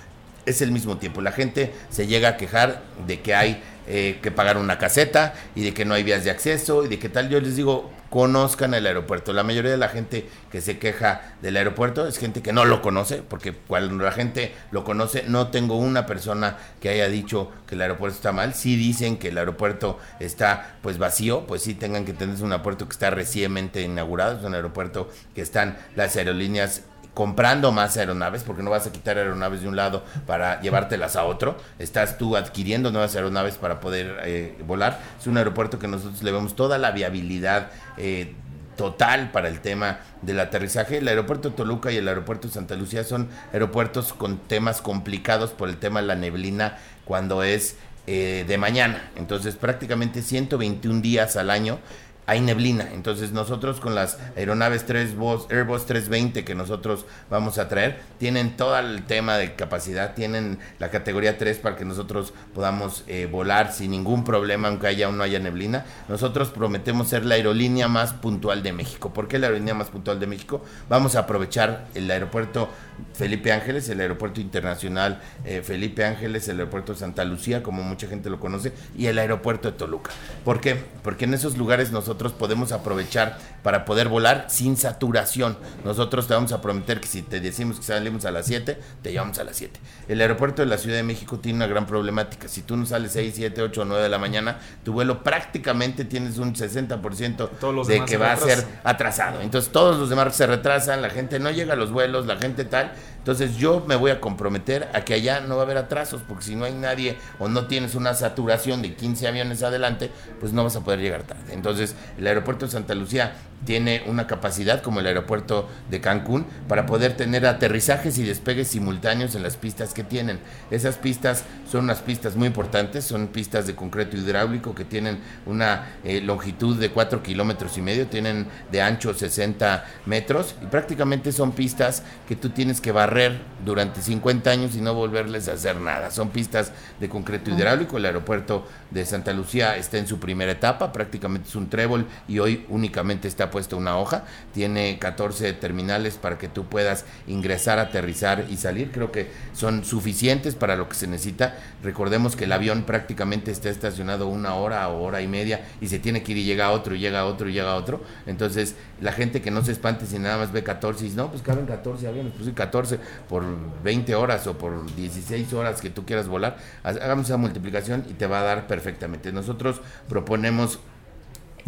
es el mismo tiempo. La gente se llega a quejar de que hay eh, que pagar una caseta y de que no hay vías de acceso y de que tal. Yo les digo, conozcan el aeropuerto. La mayoría de la gente que se queja del aeropuerto es gente que no lo conoce, porque cuando la gente lo conoce, no tengo una persona que haya dicho que el aeropuerto está mal. Si dicen que el aeropuerto está pues vacío, pues sí tengan que tener un aeropuerto que está recientemente inaugurado, es un aeropuerto que están las aerolíneas comprando más aeronaves, porque no vas a quitar aeronaves de un lado para llevártelas a otro, estás tú adquiriendo nuevas aeronaves para poder eh, volar. Es un aeropuerto que nosotros le vemos toda la viabilidad. Eh, total para el tema del aterrizaje. El aeropuerto Toluca y el aeropuerto Santa Lucía son aeropuertos con temas complicados por el tema de la neblina cuando es eh, de mañana. Entonces prácticamente 121 días al año hay neblina. Entonces nosotros con las aeronaves 3 Airbus 320 que nosotros vamos a traer, tienen todo el tema de capacidad, tienen la categoría 3 para que nosotros podamos eh, volar sin ningún problema, aunque haya o no haya neblina. Nosotros prometemos ser la aerolínea más puntual de México. ¿Por qué la aerolínea más puntual de México? Vamos a aprovechar el aeropuerto Felipe Ángeles, el aeropuerto internacional eh, Felipe Ángeles, el aeropuerto Santa Lucía, como mucha gente lo conoce, y el aeropuerto de Toluca. ¿Por qué? Porque en esos lugares nosotros nosotros podemos aprovechar para poder volar sin saturación. Nosotros te vamos a prometer que si te decimos que salimos a las 7, te llevamos a las 7. El aeropuerto de la Ciudad de México tiene una gran problemática. Si tú no sales 6, 7, 8 o 9 de la mañana, tu vuelo prácticamente tienes un 60% de que va a ser atrasado. Entonces todos los demás se retrasan, la gente no llega a los vuelos, la gente tal. that Entonces yo me voy a comprometer a que allá no va a haber atrasos, porque si no hay nadie o no tienes una saturación de 15 aviones adelante, pues no vas a poder llegar tarde. Entonces el aeropuerto de Santa Lucía tiene una capacidad como el aeropuerto de Cancún para poder tener aterrizajes y despegues simultáneos en las pistas que tienen. Esas pistas son unas pistas muy importantes, son pistas de concreto hidráulico que tienen una eh, longitud de 4 kilómetros y medio, tienen de ancho 60 metros y prácticamente son pistas que tú tienes que barrer durante 50 años y no volverles a hacer nada. Son pistas de concreto hidráulico, el aeropuerto de Santa Lucía está en su primera etapa, prácticamente es un trébol y hoy únicamente está puesto una hoja, tiene 14 terminales para que tú puedas ingresar, aterrizar y salir, creo que son suficientes para lo que se necesita. Recordemos que el avión prácticamente está estacionado una hora o hora y media y se tiene que ir y llega otro y llega otro y llega otro. Entonces, la gente que no se espante si nada más ve 14 y dice, no, pues caben 14 aviones, pues sí, 14 por 20 horas o por 16 horas que tú quieras volar, hagamos esa multiplicación y te va a dar perfectamente. Nosotros proponemos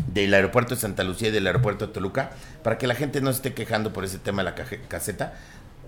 del aeropuerto de Santa Lucía y del aeropuerto de Toluca, para que la gente no esté quejando por ese tema de la caseta.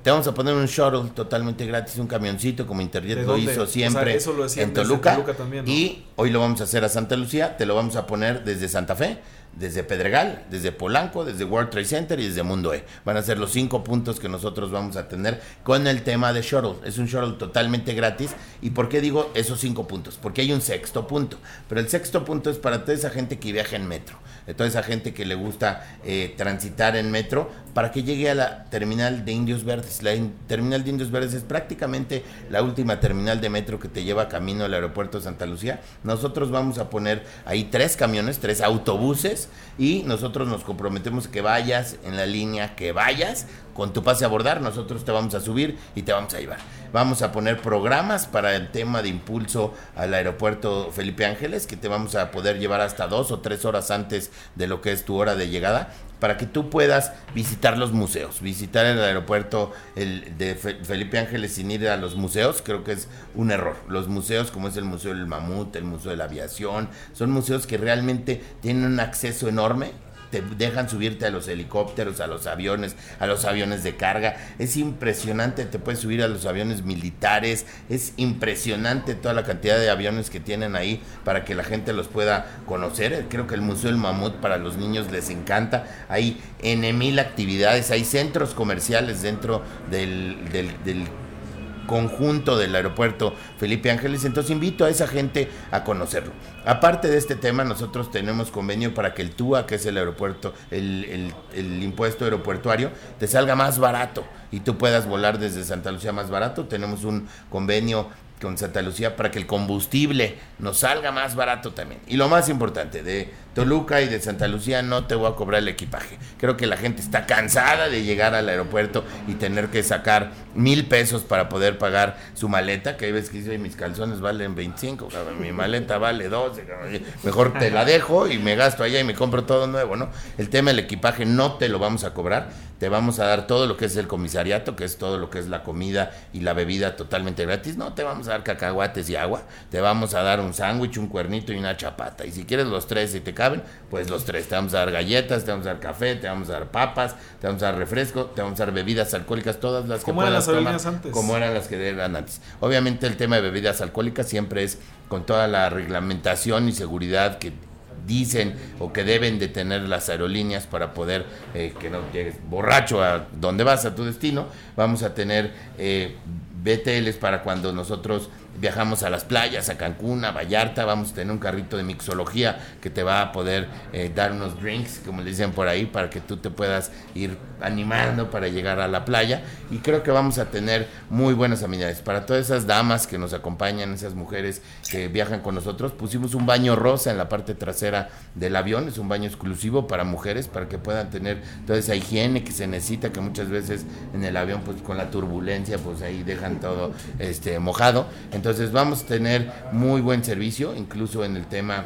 Te vamos a poner un shuttle totalmente gratis, un camioncito como Internet lo hizo siempre en Toluca. Y hoy lo vamos a hacer a Santa Lucía, te lo vamos a poner desde Santa Fe desde Pedregal, desde Polanco, desde World Trade Center y desde Mundo E. Van a ser los cinco puntos que nosotros vamos a tener con el tema de shuttle. Es un shuttle totalmente gratis. ¿Y por qué digo esos cinco puntos? Porque hay un sexto punto. Pero el sexto punto es para toda esa gente que viaja en metro, de toda esa gente que le gusta eh, transitar en metro, para que llegue a la terminal de Indios Verdes. La terminal de Indios Verdes es prácticamente la última terminal de metro que te lleva camino al aeropuerto de Santa Lucía. Nosotros vamos a poner ahí tres camiones, tres autobuses y nosotros nos comprometemos que vayas en la línea, que vayas con tu pase a abordar, nosotros te vamos a subir y te vamos a llevar. Vamos a poner programas para el tema de impulso al aeropuerto Felipe Ángeles, que te vamos a poder llevar hasta dos o tres horas antes de lo que es tu hora de llegada, para que tú puedas visitar los museos, visitar el aeropuerto de Felipe Ángeles sin ir a los museos, creo que es un error. Los museos, como es el Museo del Mamut, el Museo de la Aviación, son museos que realmente tienen un acceso enorme te dejan subirte a los helicópteros, a los aviones, a los aviones de carga. Es impresionante, te puedes subir a los aviones militares. Es impresionante toda la cantidad de aviones que tienen ahí para que la gente los pueda conocer. Creo que el Museo del Mamut para los niños les encanta. Hay N mil actividades, hay centros comerciales dentro del, del, del conjunto del aeropuerto Felipe Ángeles, entonces invito a esa gente a conocerlo. Aparte de este tema, nosotros tenemos convenio para que el TUA, que es el aeropuerto, el, el impuesto aeropuertuario, te salga más barato y tú puedas volar desde Santa Lucía más barato. Tenemos un convenio con Santa Lucía para que el combustible nos salga más barato también. Y lo más importante, de Toluca y de Santa Lucía no te voy a cobrar el equipaje. Creo que la gente está cansada de llegar al aeropuerto y tener que sacar mil pesos para poder pagar su maleta, que hay veces que dice, mis calzones valen 25, mi maleta vale 12, mejor te la dejo y me gasto allá y me compro todo nuevo, ¿no? El tema del equipaje no te lo vamos a cobrar, te vamos a dar todo lo que es el comisariato, que es todo lo que es la comida y la bebida totalmente gratis, no te vamos a dar cacahuates y agua, te vamos a dar un sándwich, un cuernito y una chapata, y si quieres los tres y te caben, pues los tres. Te vamos a dar galletas, te vamos a dar café, te vamos a dar papas, te vamos a dar refresco, te vamos a dar bebidas alcohólicas, todas las que puedas tomar, antes? Como eran las que eran antes. Obviamente el tema de bebidas alcohólicas siempre es con toda la reglamentación y seguridad que dicen o que deben de tener las aerolíneas para poder eh, que no llegues borracho a donde vas, a tu destino. Vamos a tener eh, BTLs para cuando nosotros viajamos a las playas, a Cancún, a Vallarta, vamos a tener un carrito de mixología que te va a poder eh, dar unos drinks, como le dicen por ahí, para que tú te puedas ir animando para llegar a la playa. Y creo que vamos a tener muy buenas amenidades. Para todas esas damas que nos acompañan, esas mujeres que viajan con nosotros, pusimos un baño rosa en la parte trasera del avión, es un baño exclusivo para mujeres, para que puedan tener toda esa higiene que se necesita, que muchas veces en el avión, pues con la turbulencia, pues ahí dejan todo este mojado. Entonces vamos a tener muy buen servicio, incluso en el tema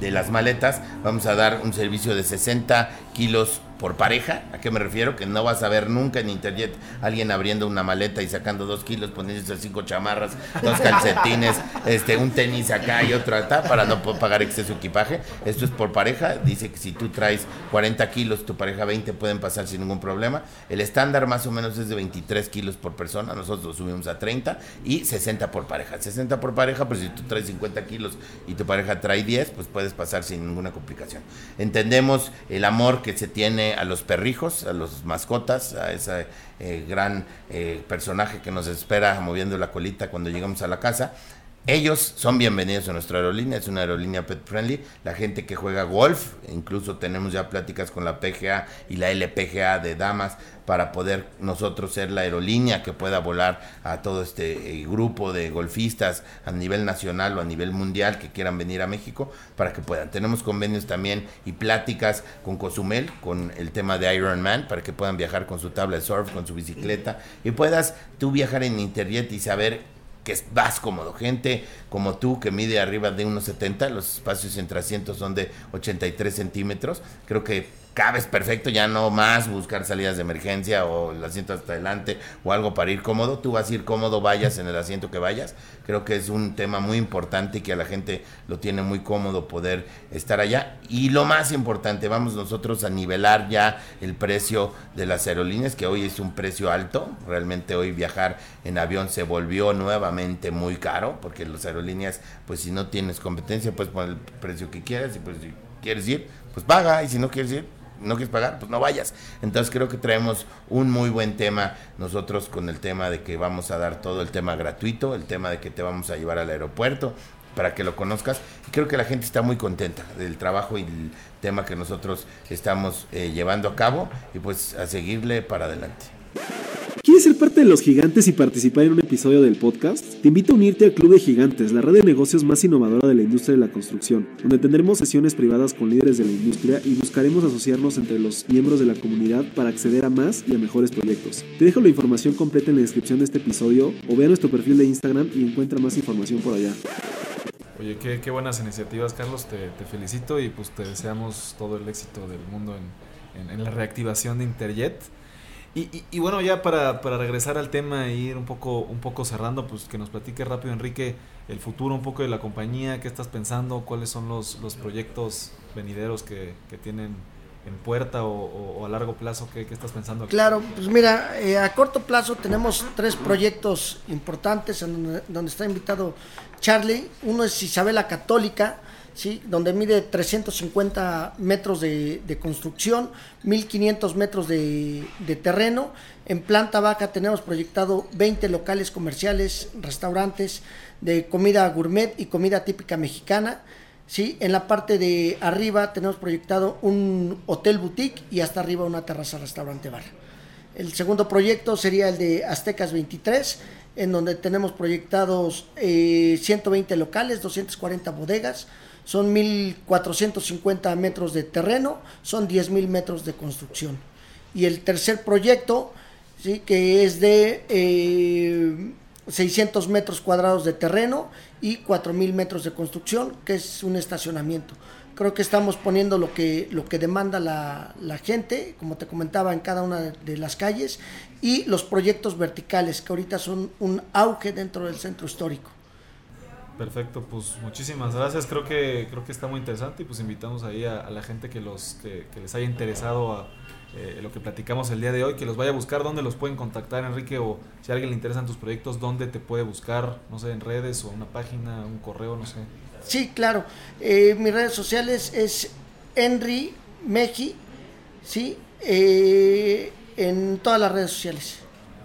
de las maletas. Vamos a dar un servicio de 60 kilos por pareja. ¿A qué me refiero? Que no vas a ver nunca en internet alguien abriendo una maleta y sacando dos kilos, poniéndose cinco chamarras, dos [LAUGHS] calcetines, este, un tenis acá y otro acá para no pagar exceso de equipaje. Esto es por pareja. Dice que si tú traes 40 kilos, tu pareja 20 pueden pasar sin ningún problema. El estándar más o menos es de 23 kilos por persona. Nosotros lo subimos a 30 y 60 por pareja. 60 por pareja, pero si tú traes 50 kilos y tu pareja trae 10, pues puedes pasar sin ninguna complicación. Entendemos el amor que se tiene a los perrijos, a los mascotas, a ese eh, gran eh, personaje que nos espera moviendo la colita cuando llegamos a la casa. Ellos son bienvenidos a nuestra aerolínea, es una aerolínea pet friendly. La gente que juega golf, incluso tenemos ya pláticas con la PGA y la LPGA de damas para poder nosotros ser la aerolínea que pueda volar a todo este eh, grupo de golfistas a nivel nacional o a nivel mundial que quieran venir a México para que puedan. Tenemos convenios también y pláticas con Cozumel, con el tema de Ironman, para que puedan viajar con su tabla de surf, con su bicicleta y puedas tú viajar en internet y saber que vas cómodo. Gente como tú que mide arriba de 1,70, los espacios entre asientos son de 83 centímetros. Creo que cabes perfecto, ya no más buscar salidas de emergencia o el asiento hasta adelante o algo para ir cómodo. Tú vas a ir cómodo, vayas en el asiento que vayas. Creo que es un tema muy importante y que a la gente lo tiene muy cómodo poder estar allá. Y lo más importante, vamos nosotros a nivelar ya el precio de las aerolíneas, que hoy es un precio alto. Realmente hoy viajar en avión se volvió nuevamente muy caro, porque las aerolíneas, pues si no tienes competencia, puedes poner el precio que quieras y pues si quieres ir, pues paga y si no quieres ir, no quieres pagar, pues no vayas. Entonces creo que traemos un muy buen tema nosotros con el tema de que vamos a dar todo el tema gratuito, el tema de que te vamos a llevar al aeropuerto para que lo conozcas. Y creo que la gente está muy contenta del trabajo y el tema que nosotros estamos eh, llevando a cabo y pues a seguirle para adelante. ¿Quieres ser parte de los gigantes y participar en un episodio del podcast? Te invito a unirte al Club de Gigantes, la red de negocios más innovadora de la industria de la construcción, donde tendremos sesiones privadas con líderes de la industria y buscaremos asociarnos entre los miembros de la comunidad para acceder a más y a mejores proyectos. Te dejo la información completa en la descripción de este episodio o ve a nuestro perfil de Instagram y encuentra más información por allá. Oye, qué, buenas iniciativas, Carlos. Te, felicito y pues te deseamos todo el éxito del mundo en, en la reactivación de Interjet. Y, bueno, ya para, regresar al tema e ir un poco, un poco cerrando, pues que nos platique rápido, Enrique, el futuro un poco de la compañía, qué estás pensando, cuáles son los, los proyectos venideros que, tienen en puerta o, a largo plazo, ¿qué, estás pensando? Claro, pues mira, eh, a corto plazo tenemos tres proyectos importantes en donde, está invitado Charlie. Uno es Isabela Católica, ¿sí? donde mide 350 metros de, construcción, 1500 metros de, terreno. En planta baja tenemos proyectado 20 locales comerciales, restaurantes de comida gourmet y comida típica mexicana. ¿sí? En la parte de arriba tenemos proyectado un hotel boutique y hasta arriba una terraza restaurante bar. El segundo proyecto sería el de Aztecas 23, en donde tenemos proyectados 120 eh, locales, 240 bodegas, son 1.450 metros de terreno, son 10.000 metros de construcción. Y el tercer proyecto, ¿sí? que es de 600 eh, metros cuadrados de terreno y 4.000 metros de construcción, que es un estacionamiento. Creo que estamos poniendo lo que, lo que demanda la, la gente, como te comentaba, en cada una de las calles, y los proyectos verticales, que ahorita son un auge dentro del centro histórico. Perfecto, pues muchísimas gracias. Creo que creo que está muy interesante y pues invitamos ahí a, la gente que los que, les haya interesado a eh, lo que platicamos el día de hoy, que los vaya a buscar, dónde los pueden contactar, Enrique, o si a alguien le interesan tus proyectos, dónde te puede buscar, no sé, en redes o una página, un correo, no sé. Sí, claro. Eh, mis redes sociales es Henry Meji, ¿sí? Eh, en todas las redes sociales.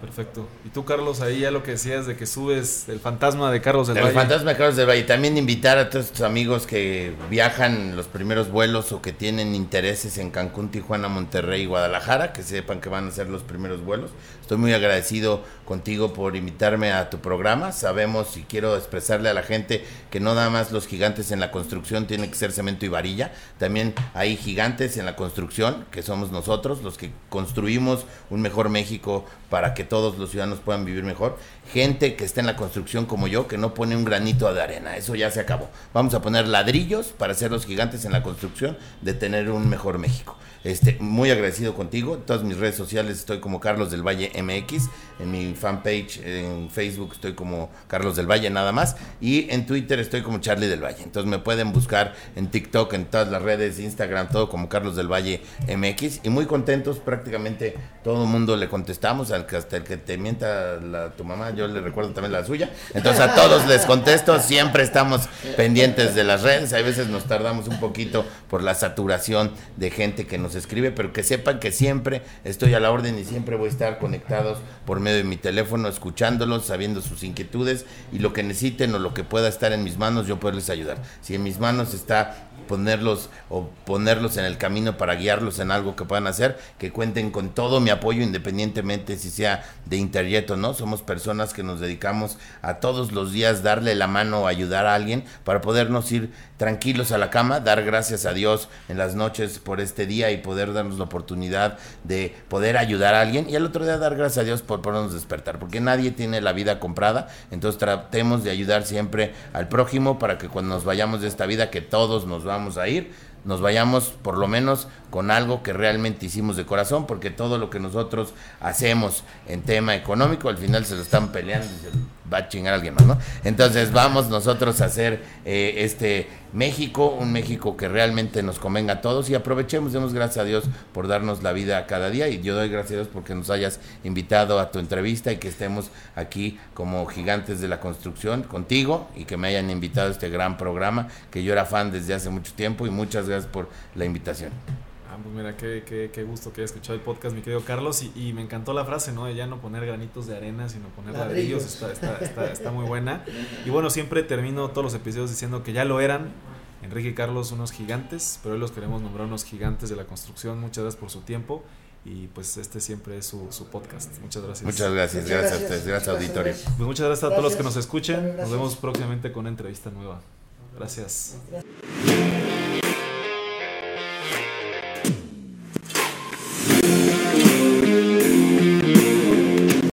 Perfecto. Y tú, Carlos, ahí ya lo que decías de que subes el fantasma de Carlos del El Valle. fantasma de Carlos del Valle. También invitar a todos tus amigos que viajan los primeros vuelos o que tienen intereses en Cancún, Tijuana, Monterrey y Guadalajara, que sepan que van a ser los primeros vuelos. Estoy muy agradecido contigo por invitarme a tu programa. Sabemos y quiero expresarle a la gente que no nada más los gigantes en la construcción tienen que ser cemento y varilla. También hay gigantes en la construcción, que somos nosotros, los que construimos un mejor México para que todos los ciudadanos puedan vivir mejor. Gente que está en la construcción como yo, que no pone un granito de arena. Eso ya se acabó. Vamos a poner ladrillos para ser los gigantes en la construcción de tener un mejor México. Este, muy agradecido contigo. En todas mis redes sociales estoy como Carlos del Valle MX. En mi fanpage en Facebook estoy como Carlos del Valle nada más. Y en Twitter estoy como Charlie del Valle. Entonces me pueden buscar en TikTok, en todas las redes, Instagram, todo como Carlos del Valle MX. Y muy contentos, prácticamente todo el mundo le contestamos. Al que hasta el que te mienta tu mamá, yo le recuerdo también la suya. Entonces a todos les contesto. Siempre estamos pendientes de las redes. A veces nos tardamos un poquito por la saturación de gente que nos escribe, pero que sepan que siempre estoy a la orden y siempre voy a estar conectados por medio de mi teléfono, escuchándolos, sabiendo sus inquietudes y lo que necesiten o lo que pueda estar en mis manos, yo poderles ayudar. Si en mis manos está ponerlos o ponerlos en el camino para guiarlos en algo que puedan hacer, que cuenten con todo mi apoyo independientemente si sea de Interjet o no. Somos personas que nos dedicamos a todos los días darle la mano o ayudar a alguien para podernos ir tranquilos a la cama, dar gracias a Dios en las noches por este día y poder darnos la oportunidad de poder ayudar a alguien y al otro día dar gracias a Dios por podernos despertar, porque nadie tiene la vida comprada, entonces tratemos de ayudar siempre al prójimo para que cuando nos vayamos de esta vida, que todos nos vamos a ir, nos vayamos por lo menos con algo que realmente hicimos de corazón, porque todo lo que nosotros hacemos en tema económico, al final se lo están peleando y se va a chingar alguien más, ¿no? Entonces vamos nosotros a hacer eh, este México, un México que realmente nos convenga a todos y aprovechemos, demos gracias a Dios por darnos la vida cada día y yo doy gracias a Dios porque nos hayas invitado a tu entrevista y que estemos aquí como gigantes de la construcción contigo y que me hayan invitado a este gran programa que yo era fan desde hace mucho tiempo y muchas gracias por la invitación. Pues mira, qué, qué, qué gusto que hayas escuchado el podcast, mi querido Carlos. Y, y me encantó la frase, ¿no? De ya no poner granitos de arena, sino poner ladrillos. Ladrillos. Está, está, está, está muy buena. Y bueno, siempre termino todos los episodios diciendo que ya lo eran. Enrique y Carlos, unos gigantes, pero hoy los queremos nombrar unos gigantes de la construcción. Muchas gracias por su tiempo. Y pues este siempre es su, su podcast. Muchas gracias. Muchas gracias, Muchas gracias a ustedes, gracias auditorio. Pues muchas gracias a todos los que nos Gracias. escuchen. Nos Gracias. vemos próximamente con una entrevista nueva. Gracias. Gracias.